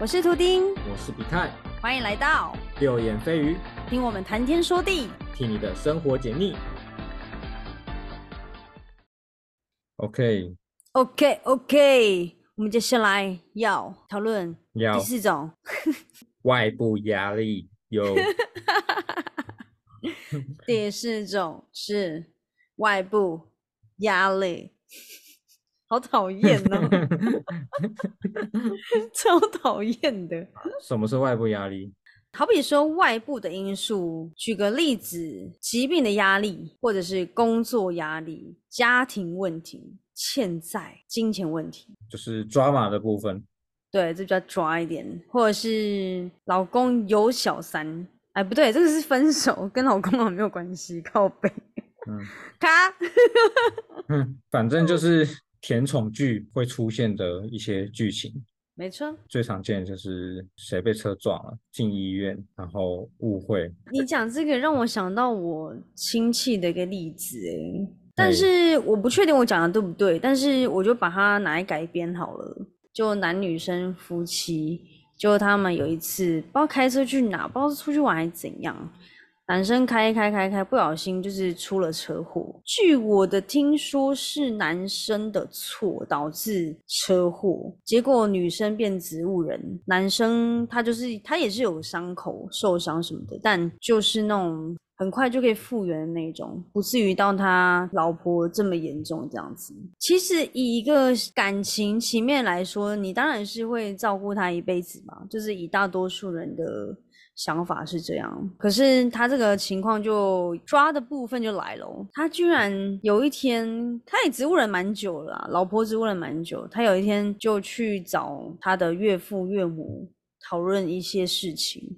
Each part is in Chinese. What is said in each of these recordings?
我是图丁，我是比泰，欢迎来到六眼飞鱼，听我们谈天说地，替你的生活解腻。OK OK OK，我们接下来要讨论要。第四种，外部压力有。第四种是外部压力，好讨厌哦，超讨厌的。什么是外部压力？好比说外部的因素，举个例子，疾病的压力，或者是工作压力、家庭问题、欠债、金钱问题，就是抓马的部分。对，这比较抓一点，或者是老公有小三，哎，不对，这个是分手，跟老公好像没有关系，靠背，嗯他，嗯，反正就是甜宠剧会出现的一些剧情。没错，最常见的就是谁被车撞了，进医院，然后误会。你讲这个让我想到我亲戚的一个例子，哎，但哎是我不确定我讲的对不对，但是我就把它拿来改编好了。就男女生夫妻，就他们有一次不知道开车去哪，不知道是出去玩还是怎样，男生开开开开，不小心就是出了车祸。据我的听说是男生的错导致车祸，结果女生变植物人，男生他就是他也是有伤口受伤什么的，但就是那种很快就可以复原的那种，不至于到他老婆这么严重这样子。其实以一个感情情面来说，你当然是会照顾他一辈子嘛，就是以大多数人的想法是这样。可是他这个情况就抓的部分就来了，他居然有一天，他也植物人蛮久了，老婆植物人蛮久，他有一天就去找他的岳父岳母讨论一些事情。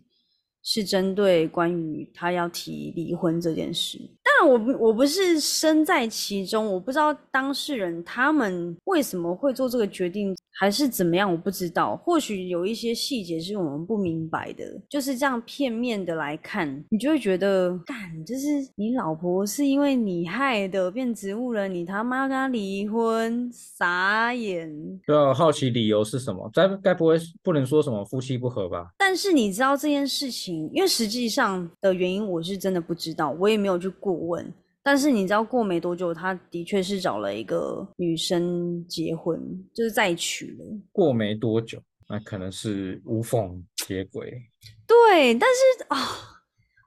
是针对关于他要提离婚这件事。当然我不，我不是身在其中，我不知道当事人他们为什么会做这个决定，还是怎么样，我不知道。或许有一些细节是我们不明白的，就是这样片面的来看，你就会觉得，干，就是你老婆是因为你害的变植物人，你他妈要跟他离婚，傻眼。就要好奇理由是什么？该该不会不能说什么夫妻不和吧？但是你知道这件事情，因为实际上的原因我是真的不知道，我也没有去过问。但是你知道，过没多久，他的确是找了一个女生结婚，就是再娶了。过没多久，那可能是无缝接轨。对，但是啊、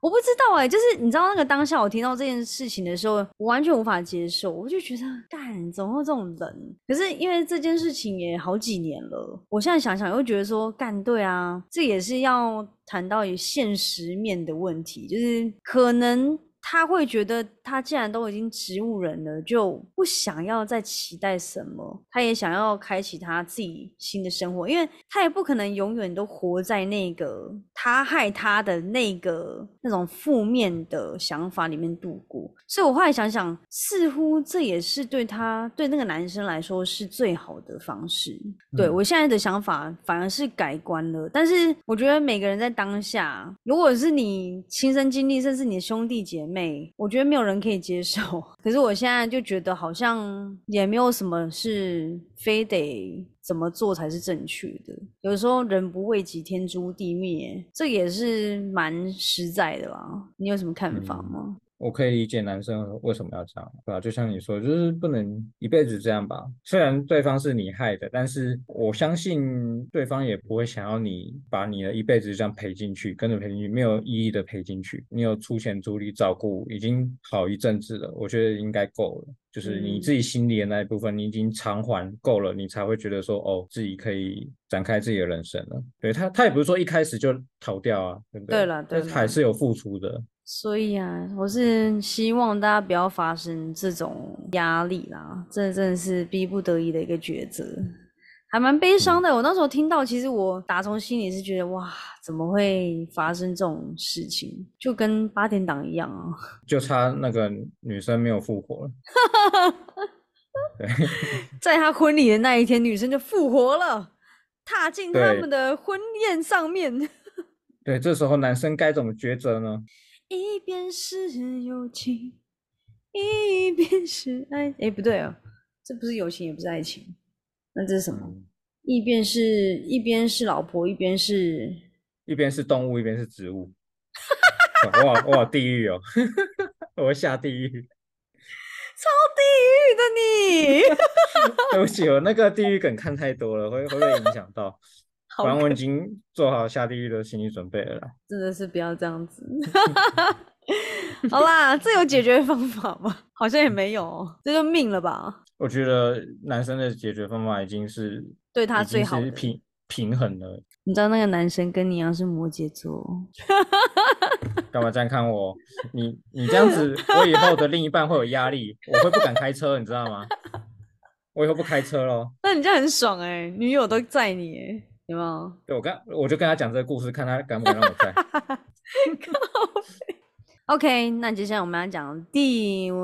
我不知道哎、就是你知道那个当下我听到这件事情的时候，我完全无法接受，我就觉得干怎么会有这种人？可是因为这件事情也好几年了，我现在想想又觉得说干对啊，这也是要谈到以现实面的问题，就是可能。他会觉得，他既然都已经植物人了，就不想要再期待什么，他也想要开启他自己新的生活，因为他也不可能永远都活在那个他害他的那个那种负面的想法里面度过。所以我后来想想，似乎这也是对他对那个男生来说是最好的方式。对嗯我现在的想法反而是改观了，但是我觉得每个人在当下，如果是你亲身经历，甚至你的兄弟姐妹，我觉得没有人可以接受。可是我现在就觉得好像也没有什么是非得怎么做才是正确的。有时候人不为己，天诛地灭，这也是蛮实在的啦。你有什么看法嗯吗？我可以理解男生为什么要这样，对吧？就像你说，就是不能一辈子这样吧。虽然对方是你害的，但是我相信对方也不会想要你把你的一辈子这样赔进去，跟着赔进去，没有意义的赔进去。你有出钱出力照顾，已经好一阵子了，我觉得应该够了。就是你自己心里的那一部分，你已经偿还够了，你才会觉得说，哦，自己可以展开自己的人生了。对他，他也不是说一开始就逃掉啊，对不对？对啦对但是还是有付出的。所以啊，我是希望大家不要发生这种压力啦，这真的是逼不得已的一个抉择，还蛮悲伤的。我那时候听到，其实我打从心里是觉得，哇，怎么会发生这种事情？就跟八点档一样啊。就差那个女生没有复活了。对，在他婚礼的那一天，女生就复活了，踏进他对们的婚宴上面。对，这时候男生该怎么抉择呢？一边是友情，一边是爱。哎，不对哦，这不是友情，也不是爱情，那这是什么？嗯一边是一边是老婆，一边是一边是动物，一边是植物。哇哇，地狱哦！我要下地狱。超地狱的你。对不起，我那个地狱梗看太多了，会会被影响到。反正我已经做好下地狱的心理准备了。真的是不要这样子。好啦，这有解决方法吗？好像也没有，这就命了吧。我觉得男生的解决方法已经是对他最好平平衡了。你知道那个男生跟你一样是摩羯座，干嘛这样看我？你你这样子，我以后的另一半会有压力，我会不敢开车，你知道吗？我以后不开车喽。那你这样很爽哎，女友都载你哎，有没有？对我跟我就跟他讲这个故事，看他敢不敢让我载。OK，那接下来我们要讲第五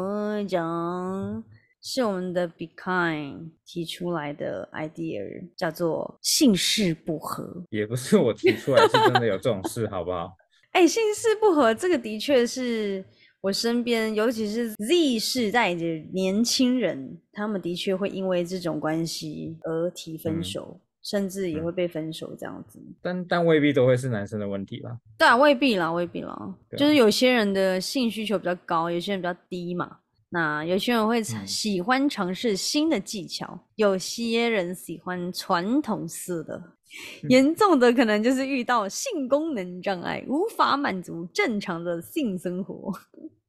讲。是我们的 Be Kind 提出来的 idea，叫做姓氏不合。也不是我提出来，是真的有这种事，好不好？哎，姓氏不合，这个的确是我身边，尤其是 Z 世代的年轻人，他们的确会因为这种关系而提分手，甚至也会被分手这样子。但但未必都会是男生的问题吧？对啊，未必啦，未必啦。就是有些人的性需求比较高，有些人比较低嘛。那有些人会喜欢尝试新的技巧，有些人喜欢传统式的，严重的可能就是遇到性功能障碍，无法满足正常的性生活，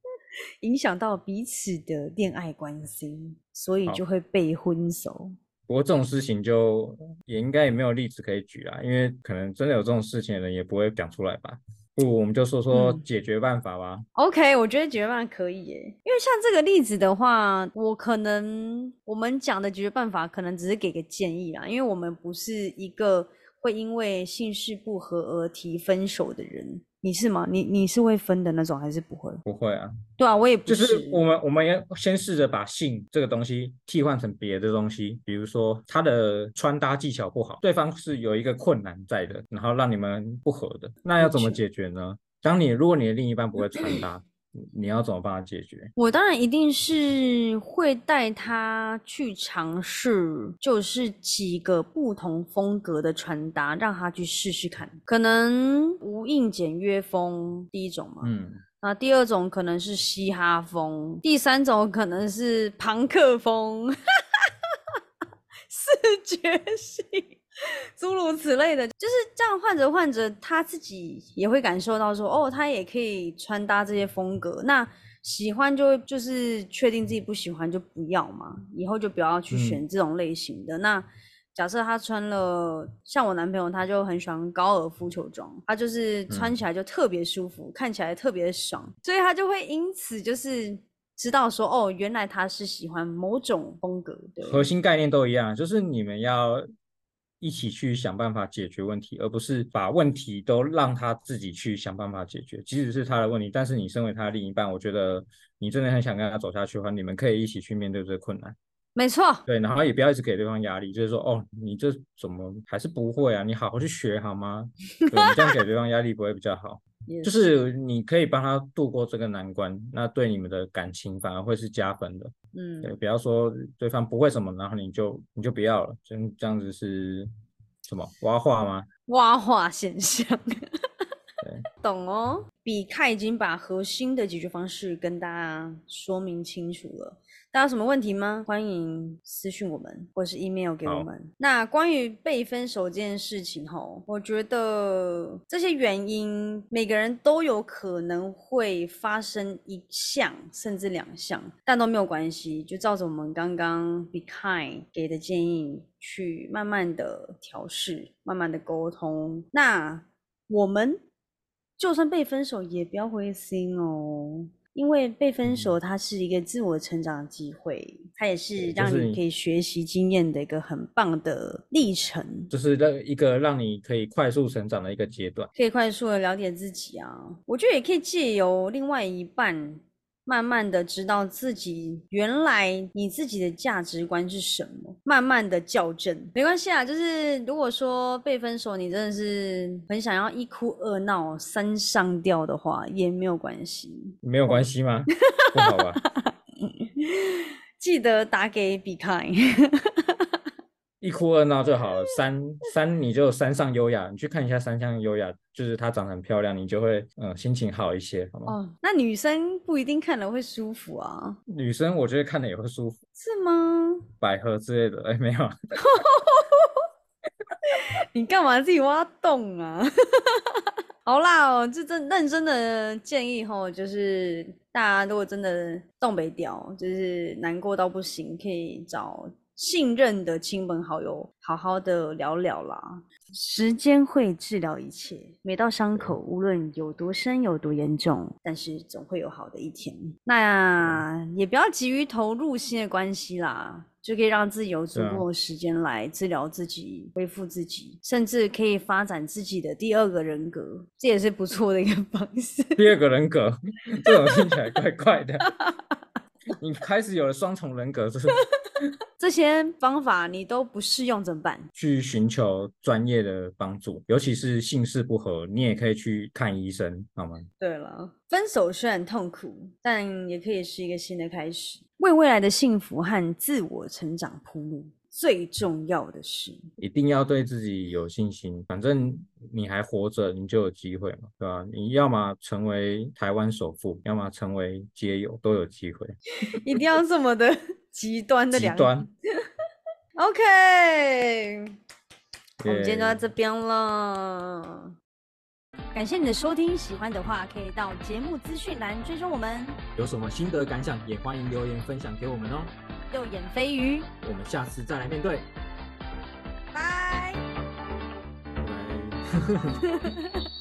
影响到彼此的恋爱关系，所以就会被分手。不过这种事情就也应该也没有例子可以举啦，因为可能真的有这种事情的人也不会讲出来吧。不，我们就说说解决办法吧。OK，我觉得解决办法可以耶，因为像这个例子的话，我可能我们讲的解决办法可能只是给个建议啦，因为我们不是一个会因为姓氏不合而提分手的人。你是吗？你你是会分的那种，还是不会？不会啊。对啊，我也不是。就是我们我们要先试着把性这个东西替换成别的东西，比如说他的穿搭技巧不好，对方是有一个困难在的，然后让你们不合的，那要怎么解决呢？当你如果你的另一半不会穿搭。你要怎么帮他解决？我当然一定是会带他去尝试，就是几个不同风格的穿搭，让他去试试看。可能无印简约风第一种嘛，嗯，那第二种可能是嘻哈风，第三种可能是朋克风，视觉系。诸如此类的，就是这样换着换着，他自己也会感受到说，哦，他也可以穿搭这些风格。那喜欢就就是确定自己不喜欢就不要嘛，以后就不要去选这种类型的。那假设他穿了，像我男朋友，他就很喜欢高尔夫球装，他就是穿起来就特别舒服，看起来特别爽，所以他就会因此就是知道说，哦，原来他是喜欢某种风格的。核心概念都一样，就是你们要。一起去想办法解决问题，而不是把问题都让他自己去想办法解决。即使是他的问题，但是你身为他的另一半，我觉得你真的很想跟他走下去的话，你们可以一起去面对这个困难。没错，对，然后也不要一直给对方压力，就是说，哦，你这怎么还是不会啊？你好好去学好吗？对你这样给对方压力不会比较好。就是你可以帮他度过这个难关，那对你们的感情反而会是加分的。嗯，对，不要说对方不会什么，然后你就你就不要了，这这样子是什么挖话吗？挖话现象，懂哦。比看已经把核心的解决方式跟大家说明清楚了。大家有什么问题吗？欢迎私信我们，或是 email 给我们。那关于被分手这件事情，吼，我觉得这些原因每个人都有可能会发生一项甚至两项，但都没有关系，就照着我们刚刚 be kind 给的建议去慢慢的调试，慢慢的沟通。那我们就算被分手，也不要灰心哦。因为被分手，它是一个自我成长的机会，它也是让你可以学习经验的一个很棒的历程，就是让一个让你可以快速成长的一个阶段，可以快速的了解自己啊。我觉得也可以借由另外一半。慢慢的知道自己原来你自己的价值观是什么，慢慢的校正，没关系啊。就是如果说被分手，你真的是很想要一哭二闹三上吊的话，也没有关系。没有关系吗？不好吧？记得打给比凯。一哭二闹就好了。三三你就山上优雅，你去看一下山上优雅，就是她长得很漂亮，你就会嗯心情好一些，好吗？哦，那女生不一定看了会舒服啊，女生我觉得看了也会舒服，是吗？百合之类的，哎，没有啊，你干嘛自己挖洞啊？好啦，哦，这真认真的建议吼，就是大家如果真的东北调，就是难过到不行，可以找信任的亲朋好友好好的聊聊啦。时间会治疗一切，每道伤口无论有多深有多严重，但是总会有好的一天。那也不要急于投入新的关系啦，就可以让自己有足够的时间来治疗自己、恢复自己，甚至可以发展自己的第二个人格，这也是不错的一个方式。第二个人格，这种听起来怪怪的。你开始有了双重人格，就 是这些方法你都不适用怎么办？去寻求专业的帮助，尤其是性事不合，你也可以去看医生，好吗？对了，分手虽然痛苦，但也可以是一个新的开始，为未来的幸福和自我成长铺路。最重要的是，一定要对自己有信心，反正你还活着，你就有机会嘛，对吧？你要么成为台湾首富，要么成为街友，都有机会。一定要这么的 极端的两极端，OK，我们今天就到这边了。感谢你的收听，喜欢的话可以到节目资讯栏追踪我们。有什么心得感想，也欢迎留言分享给我们哦。右眼飞鱼，我们下次再来面对，拜。拜拜。